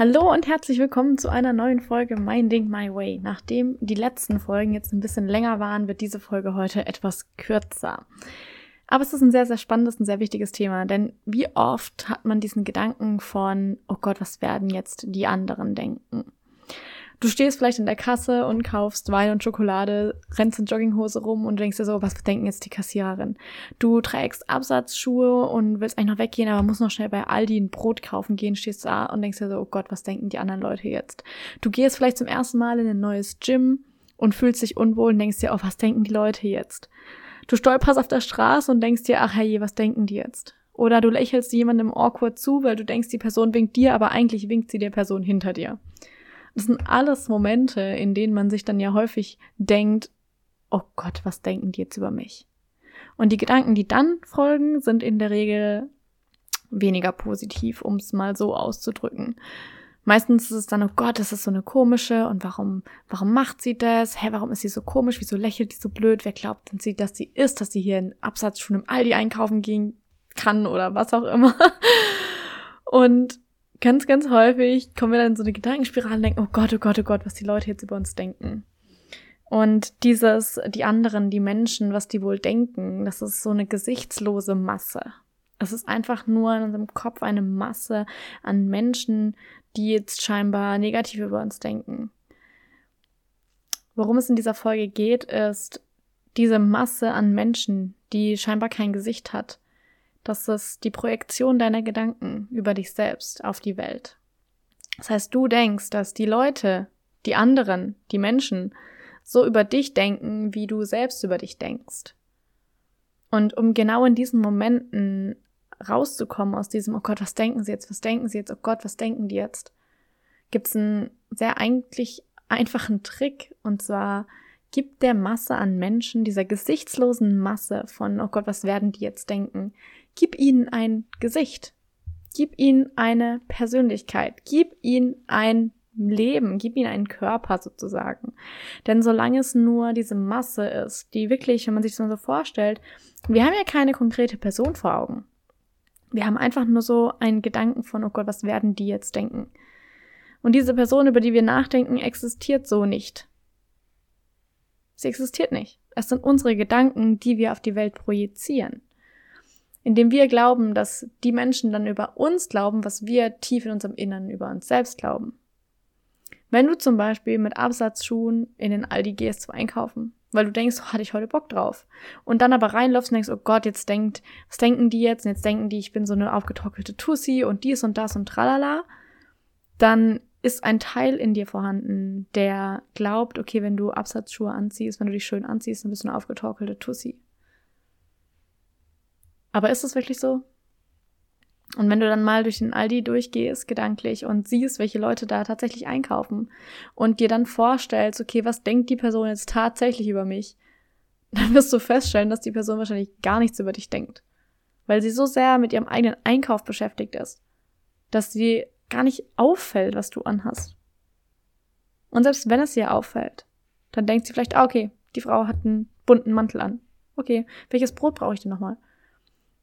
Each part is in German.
Hallo und herzlich willkommen zu einer neuen Folge Minding My Way. Nachdem die letzten Folgen jetzt ein bisschen länger waren, wird diese Folge heute etwas kürzer. Aber es ist ein sehr, sehr spannendes und sehr wichtiges Thema, denn wie oft hat man diesen Gedanken von, oh Gott, was werden jetzt die anderen denken? Du stehst vielleicht in der Kasse und kaufst Wein und Schokolade, rennst in Jogginghose rum und denkst dir so, was denken jetzt die Kassiererin? Du trägst Absatzschuhe und willst eigentlich noch weggehen, aber musst noch schnell bei Aldi ein Brot kaufen gehen, stehst da und denkst dir so, oh Gott, was denken die anderen Leute jetzt? Du gehst vielleicht zum ersten Mal in ein neues Gym und fühlst dich unwohl und denkst dir, oh, was denken die Leute jetzt? Du stolperst auf der Straße und denkst dir, ach hey, was denken die jetzt? Oder du lächelst jemandem awkward zu, weil du denkst, die Person winkt dir, aber eigentlich winkt sie der Person hinter dir. Das sind alles Momente, in denen man sich dann ja häufig denkt, oh Gott, was denken die jetzt über mich? Und die Gedanken, die dann folgen, sind in der Regel weniger positiv, um es mal so auszudrücken. Meistens ist es dann, oh Gott, das ist so eine komische und warum, warum macht sie das? Hä, warum ist sie so komisch? Wieso lächelt die so blöd? Wer glaubt denn sie, dass sie ist, dass sie hier einen Absatz schon im Aldi einkaufen gehen kann oder was auch immer? Und ganz, ganz häufig kommen wir dann in so eine Gedankenspirale und denken, oh Gott, oh Gott, oh Gott, was die Leute jetzt über uns denken. Und dieses, die anderen, die Menschen, was die wohl denken, das ist so eine gesichtslose Masse. Es ist einfach nur in unserem Kopf eine Masse an Menschen, die jetzt scheinbar negativ über uns denken. Worum es in dieser Folge geht, ist diese Masse an Menschen, die scheinbar kein Gesicht hat, das ist die Projektion deiner Gedanken über dich selbst auf die Welt. Das heißt, du denkst, dass die Leute, die anderen, die Menschen so über dich denken, wie du selbst über dich denkst. Und um genau in diesen Momenten rauszukommen aus diesem, oh Gott, was denken sie jetzt, was denken sie jetzt, oh Gott, was denken die jetzt, gibt es einen sehr eigentlich einfachen Trick. Und zwar gibt der Masse an Menschen, dieser gesichtslosen Masse von, oh Gott, was werden die jetzt denken, Gib ihnen ein Gesicht. Gib ihnen eine Persönlichkeit. Gib ihnen ein Leben. Gib ihnen einen Körper sozusagen. Denn solange es nur diese Masse ist, die wirklich, wenn man sich das mal so vorstellt, wir haben ja keine konkrete Person vor Augen. Wir haben einfach nur so einen Gedanken von, oh Gott, was werden die jetzt denken? Und diese Person, über die wir nachdenken, existiert so nicht. Sie existiert nicht. Es sind unsere Gedanken, die wir auf die Welt projizieren indem wir glauben, dass die Menschen dann über uns glauben, was wir tief in unserem Innern über uns selbst glauben. Wenn du zum Beispiel mit Absatzschuhen in den Aldi gehst zum Einkaufen, weil du denkst, oh, hatte ich heute Bock drauf. Und dann aber reinläufst und denkst, oh Gott, jetzt denkt, was denken die jetzt? Und jetzt denken die, ich bin so eine aufgetrockelte Tussi und dies und das und tralala. Dann ist ein Teil in dir vorhanden, der glaubt, okay, wenn du Absatzschuhe anziehst, wenn du dich schön anziehst, dann bist du eine aufgetorkelte Tussi. Aber ist es wirklich so? Und wenn du dann mal durch den Aldi durchgehst, gedanklich, und siehst, welche Leute da tatsächlich einkaufen und dir dann vorstellst, okay, was denkt die Person jetzt tatsächlich über mich, dann wirst du feststellen, dass die Person wahrscheinlich gar nichts über dich denkt. Weil sie so sehr mit ihrem eigenen Einkauf beschäftigt ist, dass sie gar nicht auffällt, was du anhast. Und selbst wenn es ihr auffällt, dann denkt sie vielleicht, ah, okay, die Frau hat einen bunten Mantel an. Okay, welches Brot brauche ich denn nochmal?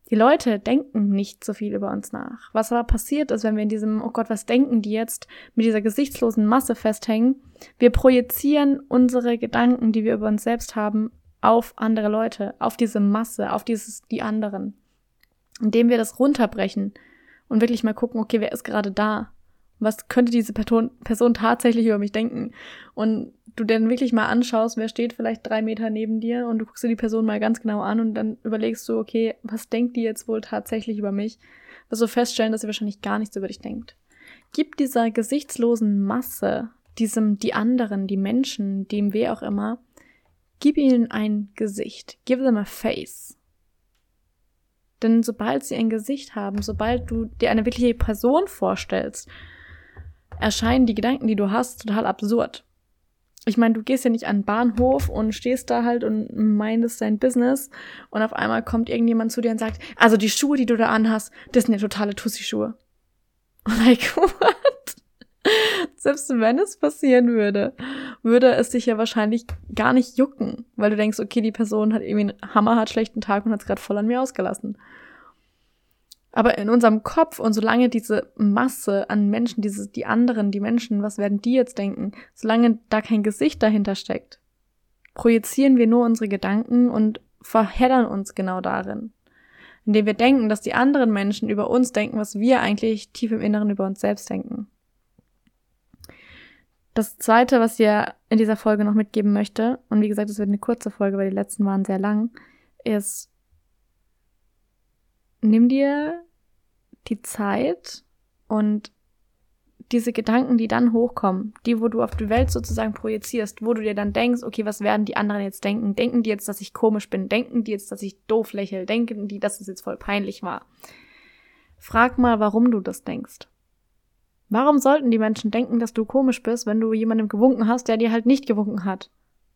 Die Leute denken nicht so viel über uns nach. Was aber passiert ist, wenn wir in diesem, oh Gott, was denken die jetzt, mit dieser gesichtslosen Masse festhängen, wir projizieren unsere Gedanken, die wir über uns selbst haben, auf andere Leute, auf diese Masse, auf dieses, die anderen. Indem wir das runterbrechen und wirklich mal gucken, okay, wer ist gerade da? Was könnte diese Person, Person tatsächlich über mich denken? Und du dann wirklich mal anschaust, wer steht vielleicht drei Meter neben dir und du guckst dir die Person mal ganz genau an und dann überlegst du, okay, was denkt die jetzt wohl tatsächlich über mich? Wirst du feststellen, dass sie wahrscheinlich gar nichts über dich denkt. Gib dieser gesichtslosen Masse, diesem, die anderen, die Menschen, dem wer auch immer, gib ihnen ein Gesicht. Give them a face. Denn sobald sie ein Gesicht haben, sobald du dir eine wirkliche Person vorstellst, erscheinen die Gedanken, die du hast, total absurd. Ich meine, du gehst ja nicht an den Bahnhof und stehst da halt und meintest dein Business und auf einmal kommt irgendjemand zu dir und sagt, also die Schuhe, die du da anhast, das sind ja totale Tussi-Schuhe. Like, what? Selbst wenn es passieren würde, würde es dich ja wahrscheinlich gar nicht jucken, weil du denkst, okay, die Person hat irgendwie einen hammerhart schlechten Tag und hat es gerade voll an mir ausgelassen. Aber in unserem Kopf und solange diese Masse an Menschen, diese, die anderen, die Menschen, was werden die jetzt denken, solange da kein Gesicht dahinter steckt, projizieren wir nur unsere Gedanken und verheddern uns genau darin. Indem wir denken, dass die anderen Menschen über uns denken, was wir eigentlich tief im Inneren über uns selbst denken. Das zweite, was ihr in dieser Folge noch mitgeben möchte, und wie gesagt, es wird eine kurze Folge, weil die letzten waren sehr lang, ist, nimm dir die Zeit und diese Gedanken, die dann hochkommen, die, wo du auf die Welt sozusagen projizierst, wo du dir dann denkst, okay, was werden die anderen jetzt denken? Denken die jetzt, dass ich komisch bin? Denken die jetzt, dass ich doof lächle? Denken die, dass es jetzt voll peinlich war? Frag mal, warum du das denkst. Warum sollten die Menschen denken, dass du komisch bist, wenn du jemandem gewunken hast, der dir halt nicht gewunken hat?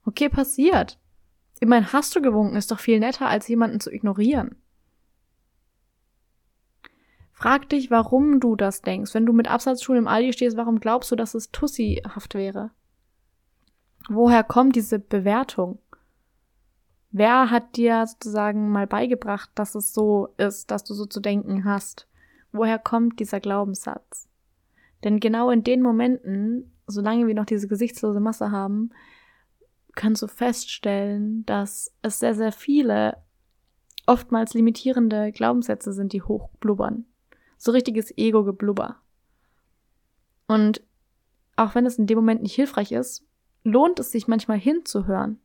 Okay, passiert. Immerhin hast du gewunken, ist doch viel netter, als jemanden zu ignorieren. Frag dich, warum du das denkst. Wenn du mit Absatzschuhen im Aldi stehst, warum glaubst du, dass es tussihaft wäre? Woher kommt diese Bewertung? Wer hat dir sozusagen mal beigebracht, dass es so ist, dass du so zu denken hast? Woher kommt dieser Glaubenssatz? Denn genau in den Momenten, solange wir noch diese gesichtslose Masse haben, kannst du feststellen, dass es sehr, sehr viele oftmals limitierende Glaubenssätze sind, die hochblubbern. So richtiges Ego-Geblubber. Und auch wenn es in dem Moment nicht hilfreich ist, lohnt es sich manchmal hinzuhören,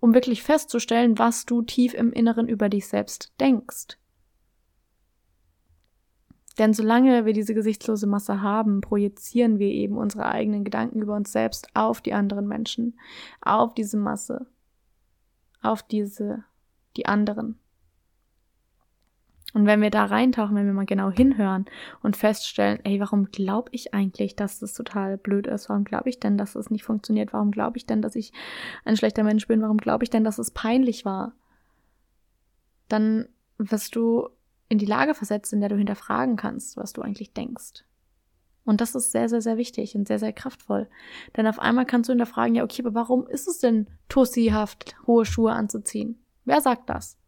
um wirklich festzustellen, was du tief im Inneren über dich selbst denkst. Denn solange wir diese gesichtslose Masse haben, projizieren wir eben unsere eigenen Gedanken über uns selbst auf die anderen Menschen, auf diese Masse, auf diese, die anderen. Und wenn wir da reintauchen, wenn wir mal genau hinhören und feststellen, ey, warum glaube ich eigentlich, dass das total blöd ist? Warum glaube ich denn, dass es nicht funktioniert? Warum glaube ich denn, dass ich ein schlechter Mensch bin? Warum glaube ich denn, dass es peinlich war? Dann wirst du in die Lage versetzt, in der du hinterfragen kannst, was du eigentlich denkst. Und das ist sehr, sehr, sehr wichtig und sehr, sehr kraftvoll. Denn auf einmal kannst du hinterfragen, ja, okay, aber warum ist es denn tussihaft, hohe Schuhe anzuziehen? Wer sagt das?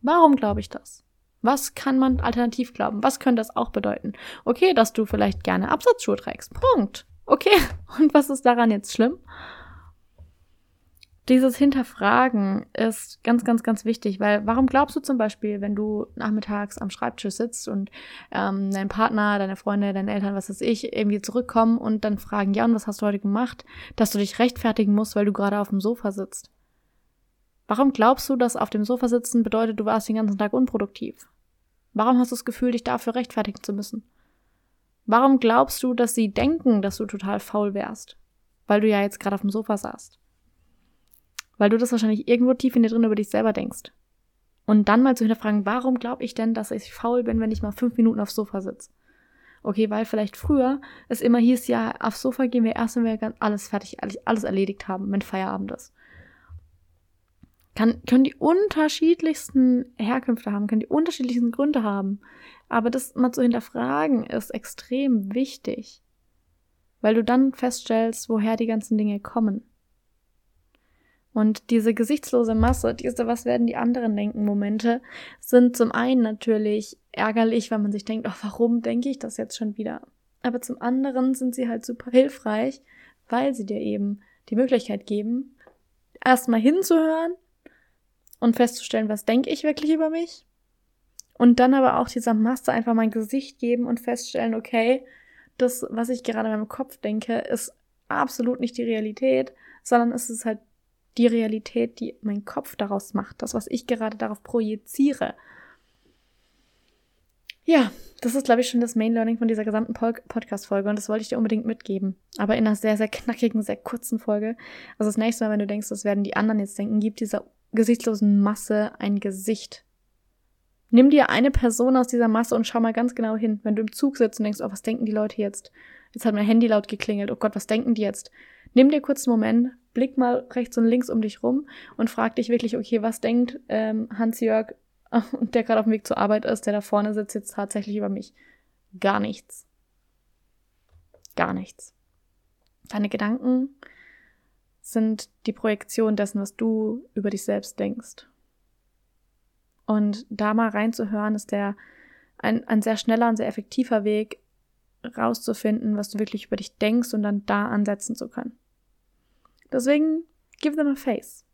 Warum glaube ich das? Was kann man alternativ glauben? Was könnte das auch bedeuten? Okay, dass du vielleicht gerne Absatzschuhe trägst. Punkt. Okay. Und was ist daran jetzt schlimm? Dieses Hinterfragen ist ganz, ganz, ganz wichtig, weil warum glaubst du zum Beispiel, wenn du nachmittags am Schreibtisch sitzt und ähm, dein Partner, deine Freunde, deine Eltern, was weiß ich, irgendwie zurückkommen und dann fragen, ja, und was hast du heute gemacht, dass du dich rechtfertigen musst, weil du gerade auf dem Sofa sitzt? Warum glaubst du, dass auf dem Sofa sitzen bedeutet, du warst den ganzen Tag unproduktiv? Warum hast du das Gefühl, dich dafür rechtfertigen zu müssen? Warum glaubst du, dass sie denken, dass du total faul wärst? Weil du ja jetzt gerade auf dem Sofa saßt. Weil du das wahrscheinlich irgendwo tief in dir drin über dich selber denkst. Und dann mal zu hinterfragen, warum glaube ich denn, dass ich faul bin, wenn ich mal fünf Minuten aufs Sofa sitze? Okay, weil vielleicht früher es immer hieß, ja, aufs Sofa gehen wir erst, wenn wir alles fertig, alles erledigt haben, wenn Feierabend ist kann, können die unterschiedlichsten Herkünfte haben, können die unterschiedlichsten Gründe haben. Aber das mal zu hinterfragen ist extrem wichtig, weil du dann feststellst, woher die ganzen Dinge kommen. Und diese gesichtslose Masse, diese Was werden die anderen denken Momente, sind zum einen natürlich ärgerlich, weil man sich denkt, oh, warum denke ich das jetzt schon wieder? Aber zum anderen sind sie halt super hilfreich, weil sie dir eben die Möglichkeit geben, erstmal hinzuhören und festzustellen, was denke ich wirklich über mich. Und dann aber auch dieser Masse einfach mein Gesicht geben und feststellen, okay, das, was ich gerade in meinem Kopf denke, ist absolut nicht die Realität, sondern es ist halt die Realität, die mein Kopf daraus macht, das, was ich gerade darauf projiziere. Ja, das ist, glaube ich, schon das Main Learning von dieser gesamten Podcast-Folge und das wollte ich dir unbedingt mitgeben. Aber in einer sehr, sehr knackigen, sehr kurzen Folge. Also das nächste Mal, wenn du denkst, das werden die anderen jetzt denken, gib dieser gesichtslosen Masse ein Gesicht. Nimm dir eine Person aus dieser Masse und schau mal ganz genau hin. Wenn du im Zug sitzt und denkst, oh, was denken die Leute jetzt? Jetzt hat mein Handy laut geklingelt. Oh Gott, was denken die jetzt? Nimm dir kurz einen Moment, blick mal rechts und links um dich rum und frag dich wirklich, okay, was denkt ähm, Hans-Jörg, der gerade auf dem Weg zur Arbeit ist, der da vorne sitzt, jetzt tatsächlich über mich? Gar nichts. Gar nichts. Deine Gedanken sind die Projektion dessen, was du über dich selbst denkst. Und da mal reinzuhören, ist der ein, ein sehr schneller und sehr effektiver Weg, rauszufinden, was du wirklich über dich denkst und dann da ansetzen zu können. Deswegen, give them a face.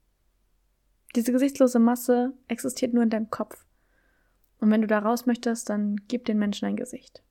Diese gesichtslose Masse existiert nur in deinem Kopf. Und wenn du da raus möchtest, dann gib den Menschen ein Gesicht.